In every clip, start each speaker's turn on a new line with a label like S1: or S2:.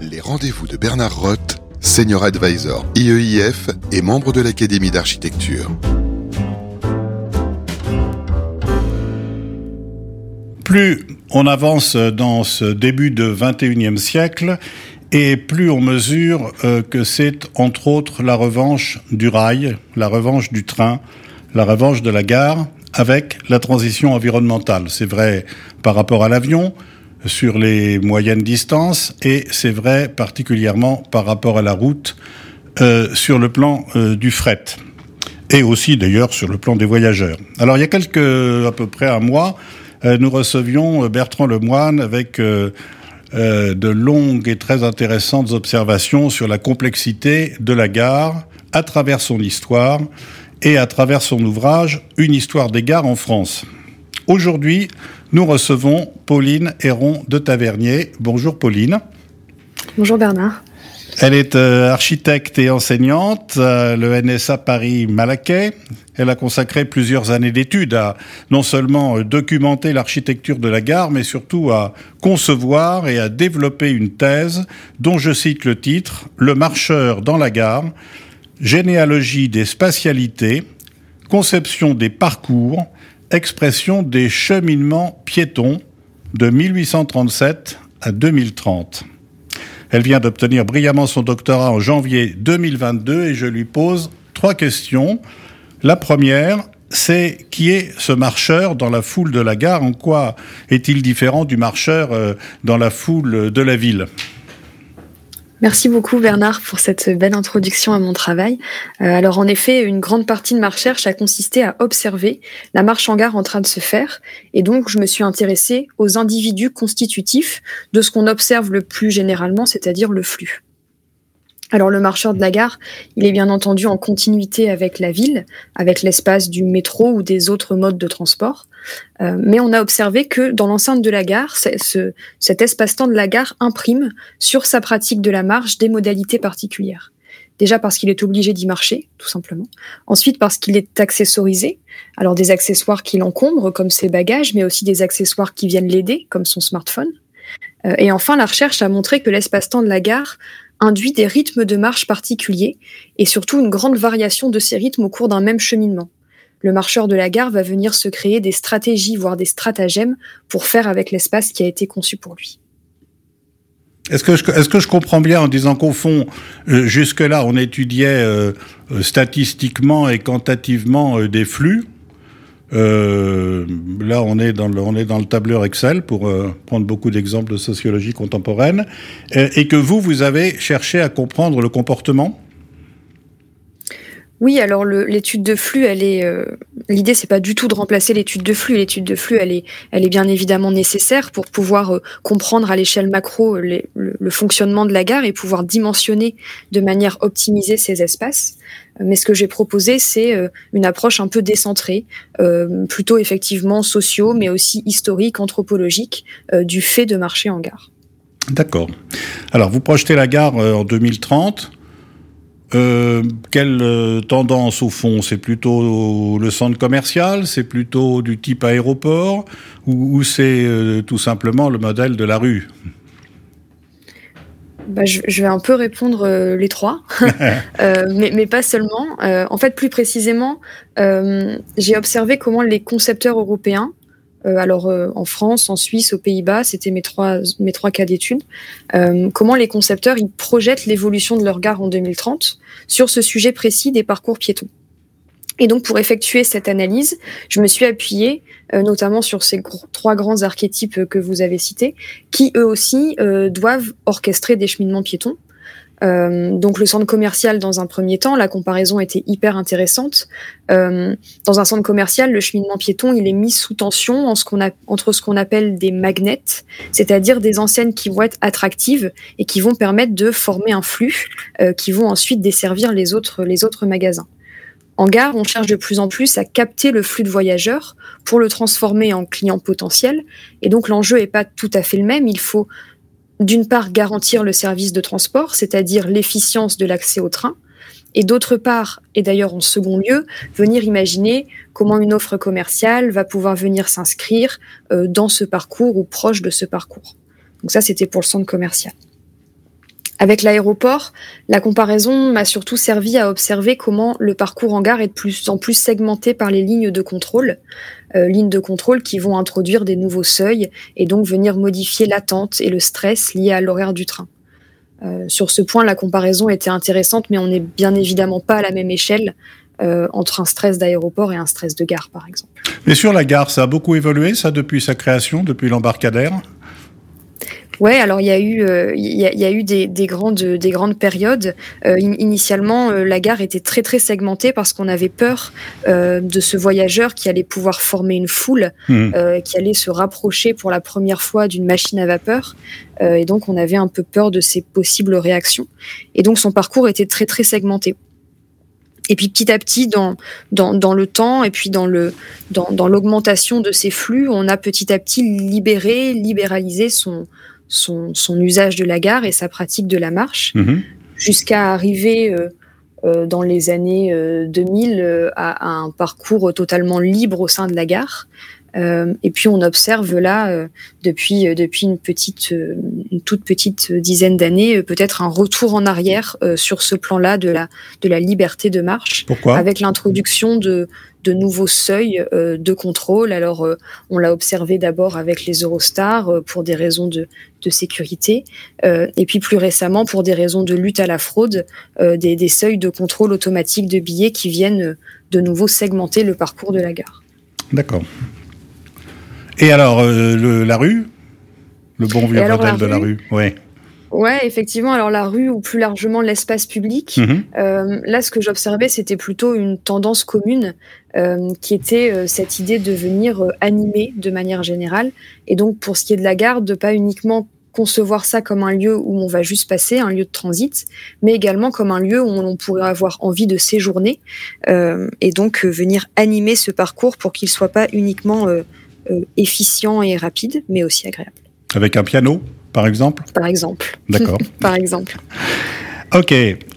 S1: Les rendez-vous de Bernard Roth, Senior Advisor IEIF et membre de l'Académie d'architecture.
S2: Plus on avance dans ce début de 21e siècle, et plus on mesure euh, que c'est entre autres la revanche du rail, la revanche du train, la revanche de la gare, avec la transition environnementale. C'est vrai par rapport à l'avion, sur les moyennes distances, et c'est vrai particulièrement par rapport à la route, euh, sur le plan euh, du fret, et aussi d'ailleurs sur le plan des voyageurs. Alors il y a quelques, à peu près un mois, euh, nous recevions Bertrand Lemoine avec de longues et très intéressantes observations sur la complexité de la gare à travers son histoire et à travers son ouvrage Une histoire des gares en France. Aujourd'hui, nous recevons Pauline Héron de Tavernier. Bonjour Pauline.
S3: Bonjour Bernard.
S2: Elle est euh, architecte et enseignante à le NSA Paris Malaquais. Elle a consacré plusieurs années d'études à non seulement euh, documenter l'architecture de la gare, mais surtout à concevoir et à développer une thèse dont je cite le titre Le marcheur dans la gare, généalogie des spatialités, conception des parcours, expression des cheminements piétons de 1837 à 2030. Elle vient d'obtenir brillamment son doctorat en janvier 2022 et je lui pose trois questions. La première, c'est qui est ce marcheur dans la foule de la gare? En quoi est-il différent du marcheur euh, dans la foule de la ville?
S3: Merci beaucoup Bernard pour cette belle introduction à mon travail. Euh, alors en effet, une grande partie de ma recherche a consisté à observer la marche en gare en train de se faire et donc je me suis intéressée aux individus constitutifs de ce qu'on observe le plus généralement, c'est-à-dire le flux. Alors le marcheur de la gare, il est bien entendu en continuité avec la ville, avec l'espace du métro ou des autres modes de transport. Euh, mais on a observé que dans l'enceinte de la gare, ce, cet espace-temps de la gare imprime sur sa pratique de la marche des modalités particulières. Déjà parce qu'il est obligé d'y marcher, tout simplement. Ensuite parce qu'il est accessorisé. Alors des accessoires qui l'encombrent, comme ses bagages, mais aussi des accessoires qui viennent l'aider, comme son smartphone. Euh, et enfin, la recherche a montré que l'espace-temps de la gare induit des rythmes de marche particuliers et surtout une grande variation de ces rythmes au cours d'un même cheminement. Le marcheur de la gare va venir se créer des stratégies, voire des stratagèmes pour faire avec l'espace qui a été conçu pour lui.
S2: Est-ce que, je, comprends bien en disant qu'au fond, euh, jusque-là, on étudiait euh, euh, statistiquement et quantitativement des flux? Euh, là, on est, dans le, on est dans le tableur Excel pour euh, prendre beaucoup d'exemples de sociologie contemporaine, et, et, que vous, vous avez cherché à comprendre le comportement
S3: oui, alors l'étude de flux, elle est euh, l'idée, c'est pas du tout de remplacer l'étude de flux. L'étude de flux, elle est, bien évidemment nécessaire pour pouvoir euh, comprendre à l'échelle macro les, le, le, fonctionnement de la gare et pouvoir dimensionner de manière optimisée ces espaces. Mais ce que j'ai proposé, c'est euh, une approche un peu décentrée, euh, plutôt effectivement sociaux, mais aussi historique, anthropologique, du fait de marcher en gare.
S2: D'accord. Alors, vous projetez la gare en 2030. Euh, quelle euh, tendance au fond? C'est plutôt le centre commercial? C'est plutôt du type aéroport? Ou, ou c'est euh, tout simplement le modèle de la rue?
S3: Bah, je, je, vais un peu répondre euh, les trois, mais, mais, pas seulement. En fait, plus précisément, j'ai observé comment les concepteurs européens alors euh, en France, en Suisse, aux Pays-Bas, c'était mes trois, mes trois cas d'études. Euh, comment les concepteurs ils projettent l'évolution de leur gare en 2030 sur ce sujet précis des parcours piétons. Et donc, pour effectuer cette analyse, je me suis appuyée euh, notamment sur ces trois grands archétypes que vous avez cités, qui eux aussi euh, doivent orchestrer des cheminements piétons. Euh, donc le centre commercial dans un premier temps, la comparaison était hyper intéressante. Euh, dans un centre commercial, le cheminement piéton, il est mis sous tension entre ce qu'on appelle des magnets, c'est-à-dire des enseignes qui vont être attractives et qui vont permettre de former un flux euh, qui vont ensuite desservir les autres, les autres magasins. En gare, on cherche de plus en plus à capter le flux de voyageurs pour le transformer en client potentiel. Et donc l'enjeu n'est pas tout à fait le même. Il faut d'une part garantir le service de transport, c'est-à-dire l'efficience de l'accès au train, et d'autre part, et d'ailleurs en second lieu, venir imaginer comment une offre commerciale va pouvoir venir s'inscrire euh, dans ce parcours ou proche de ce parcours. Donc ça, c'était pour le centre commercial. Avec l'aéroport, la comparaison m'a surtout servi à observer comment le parcours en gare est de plus en plus segmenté par les lignes de contrôle, euh, lignes de contrôle qui vont introduire des nouveaux seuils et donc venir modifier l'attente et le stress lié à l'horaire du train. Euh, sur ce point, la comparaison était intéressante, mais on n'est bien évidemment pas à la même échelle euh, entre un stress d'aéroport et un stress de gare, par exemple.
S2: Mais sur la gare, ça a beaucoup évolué, ça, depuis sa création, depuis l'embarcadère?
S3: Ouais, alors il y a eu, euh, il y, a, y, a, eu des, des, grandes, des grandes périodes. Euh, initialement, euh, la gare était très très segmentée parce qu'on avait peur euh, de ce voyageur qui allait pouvoir former une foule, mmh. qui allait se rapprocher pour la première fois d'une machine à vapeur, et donc on avait un peu peur de ses possibles réactions. Et donc son parcours était très très segmenté. Et puis petit à petit, dans, dans, dans le temps et puis dans le dans, dans l'augmentation de ces flux, on a petit à petit libéré, libéralisé son son, usage de la gare et sa pratique de la marche, mhm. jusqu'à arriver euh, euh, dans les années 2000 euh, à, un parcours totalement libre au sein de la gare. Et puis on observe là, depuis, depuis une, petite, une toute petite dizaine d'années, peut-être un retour en arrière sur ce plan-là de la, de la liberté de marche.
S2: Pourquoi?
S3: Avec l'introduction de, de nouveaux seuils euh, de contrôle. Alors, euh, on l'a observé d'abord avec les Eurostars euh, pour des raisons de, sécurité, et puis plus récemment pour des raisons de lutte à la fraude, des, seuils de contrôle automatique de billets qui viennent de nouveau segmenter le parcours de la gare.
S2: D'accord. Et alors, la rue? Le bon vieux modèle de la rue,
S3: oui. Ouais, effectivement. Alors la rue ou plus largement l'espace public, mhm. euh, là ce que j'observais c'était plutôt une tendance commune euh, qui était euh, cette idée de venir animer de manière générale. Et donc pour ce qui est de la gare, de pas uniquement concevoir ça comme un lieu où on va juste passer, un lieu de transit, mais également comme un lieu où on pourrait avoir envie de séjourner et donc venir animer ce parcours pour qu'il soit pas uniquement efficient et rapide, mais aussi agréable.
S2: Avec un piano par exemple?
S3: Par exemple.
S2: D'accord.
S3: par exemple.
S2: Ok.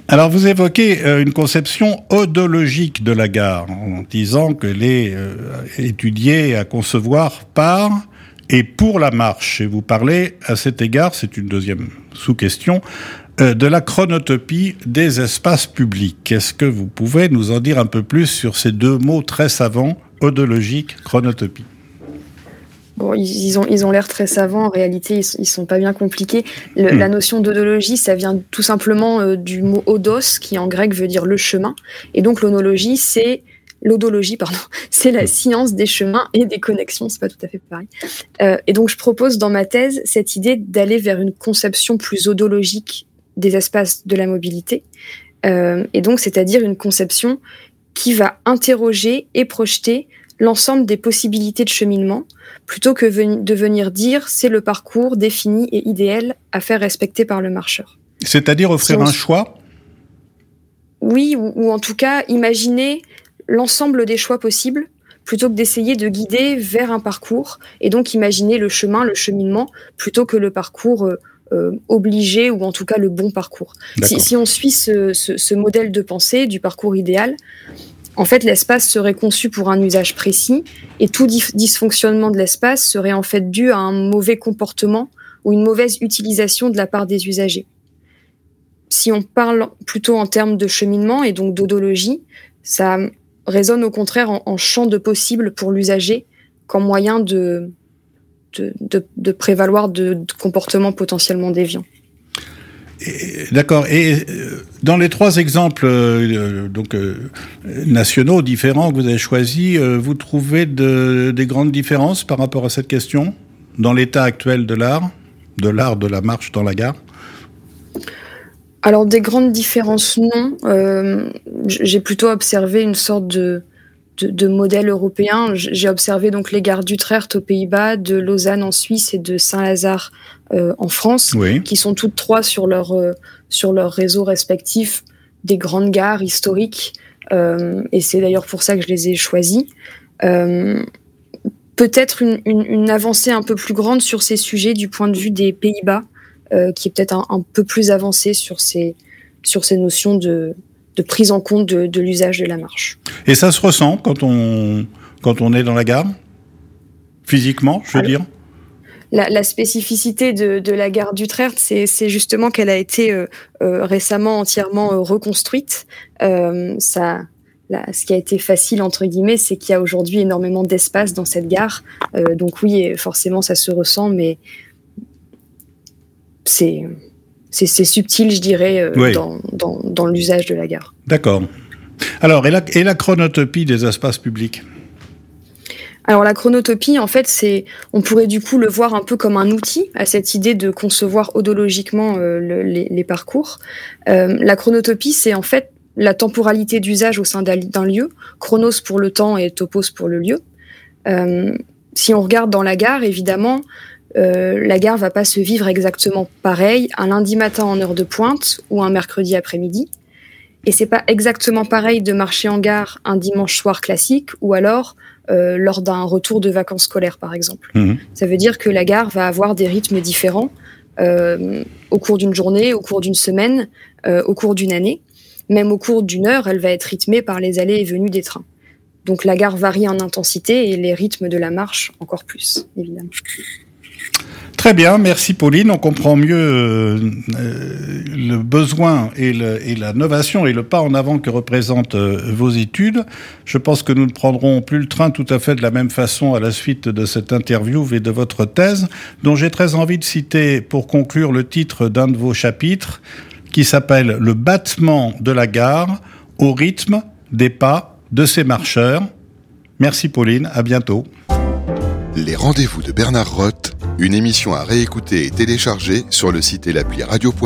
S2: Alors vous évoquez euh, une conception odologique de la gare en disant qu'elle est euh, étudiée à concevoir par et pour la marche. Et vous parlez à cet égard, c'est une deuxième sous-question, euh, de la chronotopie des espaces publics. Est-ce que vous pouvez nous en dire un peu plus sur ces deux mots très savants, odologique, chronotopie?
S3: Bon, ils, ont ils ont l'air très savants. En réalité, ils, ils sont pas bien compliqués. Le, hmm. La notion d'odologie, ça vient tout simplement euh, du mot odos, qui en grec veut dire le chemin. Et donc l'onologie, c'est l'odologie, pardon, c'est la science des chemins et des connexions. C'est pas tout à fait pareil. Euh, et donc je propose dans ma thèse cette idée d'aller vers une conception plus odologique des espaces de la mobilité. Euh, et donc, c'est-à-dire une conception qui va interroger et projeter l'ensemble des possibilités de cheminement, plutôt que de venir dire c'est le parcours défini et idéal à faire respecter par le marcheur.
S2: C'est-à-dire offrir un choix
S3: Oui, ou, en tout cas imaginer l'ensemble des choix possibles plutôt que d'essayer de guider vers un parcours et donc imaginer le chemin, le cheminement, plutôt que le parcours euh, euh, obligé ou en tout cas le bon parcours. Si, on suit ce, ce, modèle de pensée du parcours idéal, en fait, l'espace serait conçu pour un usage précis et tout dysfonctionnement de l'espace serait en fait dû à un mauvais comportement ou une mauvaise utilisation de la part des usagers. Si on parle plutôt en termes de cheminement et donc d'odologie, ça résonne au contraire en, champ de possible pour l'usager qu'en moyen de, de, prévaloir de comportements potentiellement déviants.
S2: D'accord. Et euh, dans les trois exemples euh, donc euh, nationaux différents que vous avez choisis, vous trouvez de, des grandes différences par rapport à cette question dans l'état actuel de l'art, de l'art de la marche dans la gare?
S3: Alors des grandes différences, non. J'ai plutôt observé une sorte de de, modèles européens. J'ai observé donc les gares d'Utrecht aux Pays-Bas, de Lausanne en Suisse et de Saint-Lazare euh, en France, qui sont toutes trois sur leur euh, sur leur réseau respectif des grandes gares historiques. Euh, et c'est d'ailleurs pour ça que je les ai choisies. peut-être une, une, avancée un peu plus grande sur ces sujets du point de vue des Pays-Bas, qui est peut-être un, un, peu plus avancé sur ces sur ces notions de de prise en compte de, l'usage de la marche.
S2: Et ça se ressent quand on, quand on est dans la gare? Physiquement, je veux dire?
S3: la, spécificité de, la gare d'Utrecht, c'est justement qu'elle a été euh, euh, récemment entièrement euh, reconstruite. ça, ce qui a été facile entre guillemets, c'est qu'il y a aujourd'hui énormément d'espace dans cette gare. donc oui, forcément, ça se ressent, mais c'est c'est subtil, je dirais, dans, dans, l'usage de la gare.
S2: D'accord. Alors, et la, et la chronotopie des espaces publics?
S3: Alors la chronotopie, en fait, c'est, on pourrait du coup le voir un peu comme un outil à cette idée de concevoir odologiquement euh, les, parcours. Euh, la chronotopie, c'est en fait la temporalité d'usage au sein d'un lieu, chronos pour le temps et topos pour le lieu. Euh, si on regarde dans la gare, évidemment, la gare va pas se vivre exactement pareil un lundi matin en heure de pointe ou un mercredi après-midi. Et c'est pas exactement pareil de marcher en gare un dimanche soir classique ou alors euh, lors d'un retour de vacances scolaires, par exemple. Mhm. Ça veut dire que la gare va avoir des rythmes différents euh, au cours d'une journée, au cours d'une semaine, euh, au cours d'une année. Même au cours d'une heure, elle va être rythmée par les allées et venues des trains. Donc la gare varie en intensité et les rythmes de la marche encore plus, évidemment.
S2: Très bien, merci Pauline. On comprend mieux euh, euh, le besoin et, la novation et le pas en avant que représentent euh, vos études. Je pense que nous ne prendrons plus le train tout à fait de la même façon à la suite de cette interview et de votre thèse, dont j'ai très envie de citer pour conclure le titre d'un de vos chapitres qui s'appelle Le battement de la gare au rythme des pas de ses marcheurs. Merci Pauline, à bientôt.
S1: Les rendez-vous de Bernard Roth, une émission à réécouter et télécharger sur le site et l'appli radio.fr